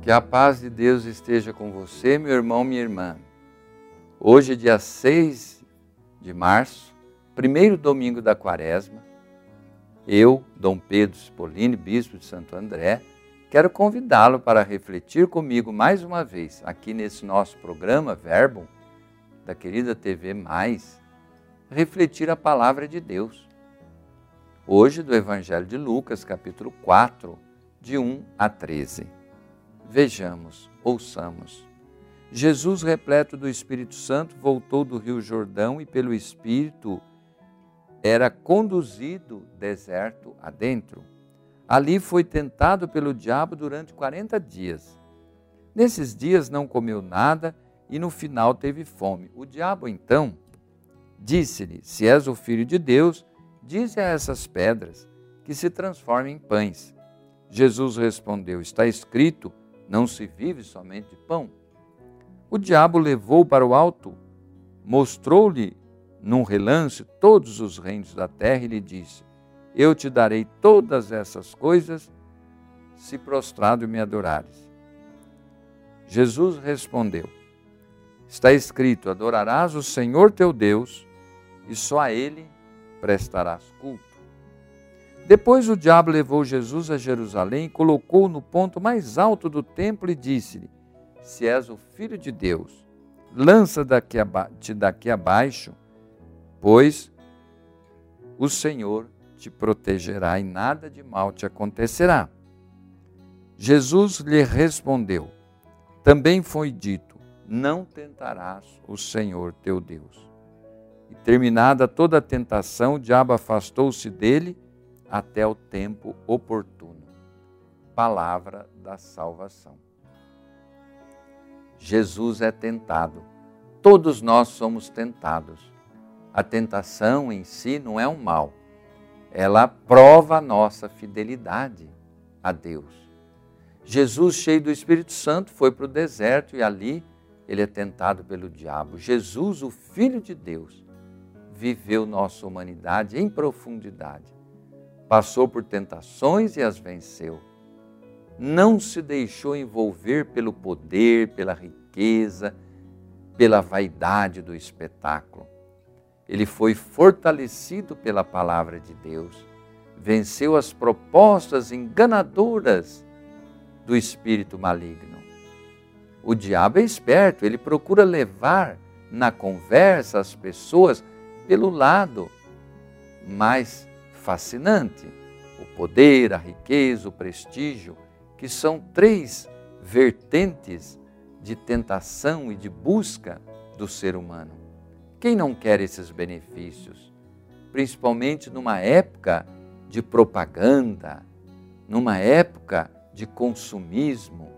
Que a paz de Deus esteja com você, meu irmão, minha irmã. Hoje, dia 6 de março, primeiro domingo da quaresma, eu, Dom Pedro Spolini, bispo de Santo André, quero convidá-lo para refletir comigo mais uma vez aqui nesse nosso programa Verbo da querida TV Mais, refletir a palavra de Deus. Hoje do Evangelho de Lucas, capítulo 4, de 1 a 13. Vejamos, ouçamos. Jesus, repleto do Espírito Santo, voltou do Rio Jordão e pelo Espírito era conduzido deserto adentro. Ali foi tentado pelo diabo durante 40 dias. Nesses dias não comeu nada e no final teve fome. O diabo então disse-lhe: Se és o filho de Deus, dize a essas pedras que se transformem em pães. Jesus respondeu: Está escrito: Não se vive somente de pão. O diabo levou para o alto, mostrou-lhe num relance todos os reinos da terra e lhe disse: Eu te darei todas essas coisas se prostrado me adorares. Jesus respondeu: Está escrito: Adorarás o Senhor teu Deus e só a ele prestarás culto. Depois o diabo levou Jesus a Jerusalém e colocou-o no ponto mais alto do templo e disse-lhe: Se és o filho de Deus, lança-te daqui abaixo pois o Senhor te protegerá e nada de mal te acontecerá. Jesus lhe respondeu: Também foi dito: Não tentarás o Senhor teu Deus. E terminada toda a tentação, o diabo afastou-se dele até o tempo oportuno. Palavra da salvação. Jesus é tentado. Todos nós somos tentados a tentação em si não é um mal. Ela prova a nossa fidelidade a Deus. Jesus, cheio do Espírito Santo, foi para o deserto e ali ele é tentado pelo diabo. Jesus, o Filho de Deus, viveu nossa humanidade em profundidade. Passou por tentações e as venceu. Não se deixou envolver pelo poder, pela riqueza, pela vaidade do espetáculo ele foi fortalecido pela palavra de Deus, venceu as propostas enganadoras do espírito maligno. O diabo é esperto, ele procura levar na conversa as pessoas pelo lado mais fascinante, o poder, a riqueza, o prestígio, que são três vertentes de tentação e de busca do ser humano. Quem não quer esses benefícios? Principalmente numa época de propaganda, numa época de consumismo.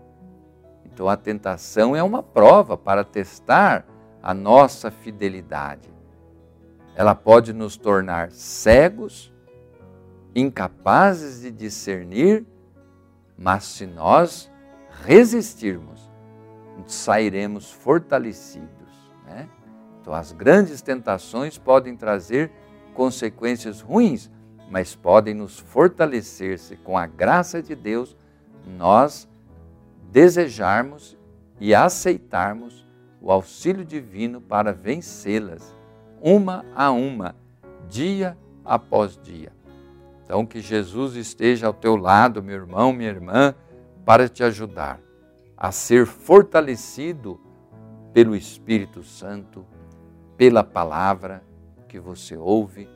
Então a tentação é uma prova para testar a nossa fidelidade. Ela pode nos tornar cegos, incapazes de discernir, mas se nós resistirmos, sairemos fortalecidos. Né? Então, as grandes tentações podem trazer consequências ruins, mas podem nos fortalecer se, com a graça de Deus, nós desejarmos e aceitarmos o auxílio divino para vencê-las, uma a uma, dia após dia. Então, que Jesus esteja ao teu lado, meu irmão, minha irmã, para te ajudar a ser fortalecido pelo Espírito Santo pela palavra que você ouve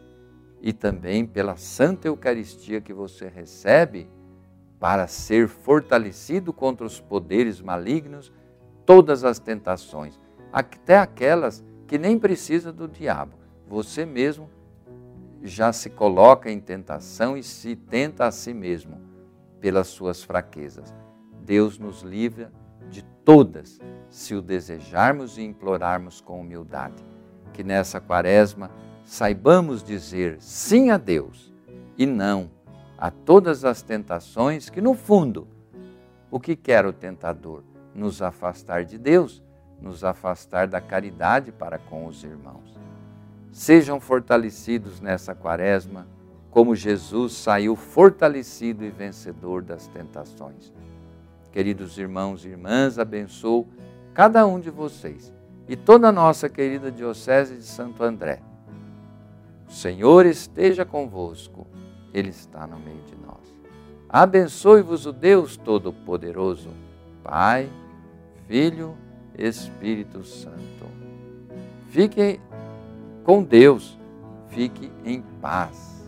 e também pela Santa Eucaristia que você recebe para ser fortalecido contra os poderes malignos, todas as tentações, até aquelas que nem precisa do diabo. Você mesmo já se coloca em tentação e se tenta a si mesmo pelas suas fraquezas. Deus nos livra de todas, se o desejarmos e implorarmos com humildade que nessa quaresma saibamos dizer sim a Deus e não a todas as tentações que, no fundo, o que quer o tentador? Nos afastar de Deus, nos afastar da caridade para com os irmãos. Sejam fortalecidos nessa quaresma, como Jesus saiu fortalecido e vencedor das tentações. Queridos irmãos e irmãs, abençoo cada um de vocês e toda a nossa querida Diocese de Santo André. O Senhor esteja convosco, Ele está no meio de nós. Abençoe-vos o Deus Todo-Poderoso, Pai, Filho, Espírito Santo. Fique com Deus, fique em paz.